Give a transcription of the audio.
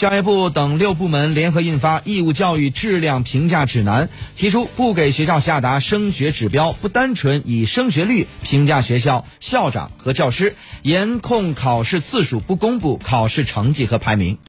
教育部等六部门联合印发义务教育质量评价指南提出不给学校下达升学指标不单纯以升学率评价学校校长和教师严控考试次数不公布考试成绩和排名。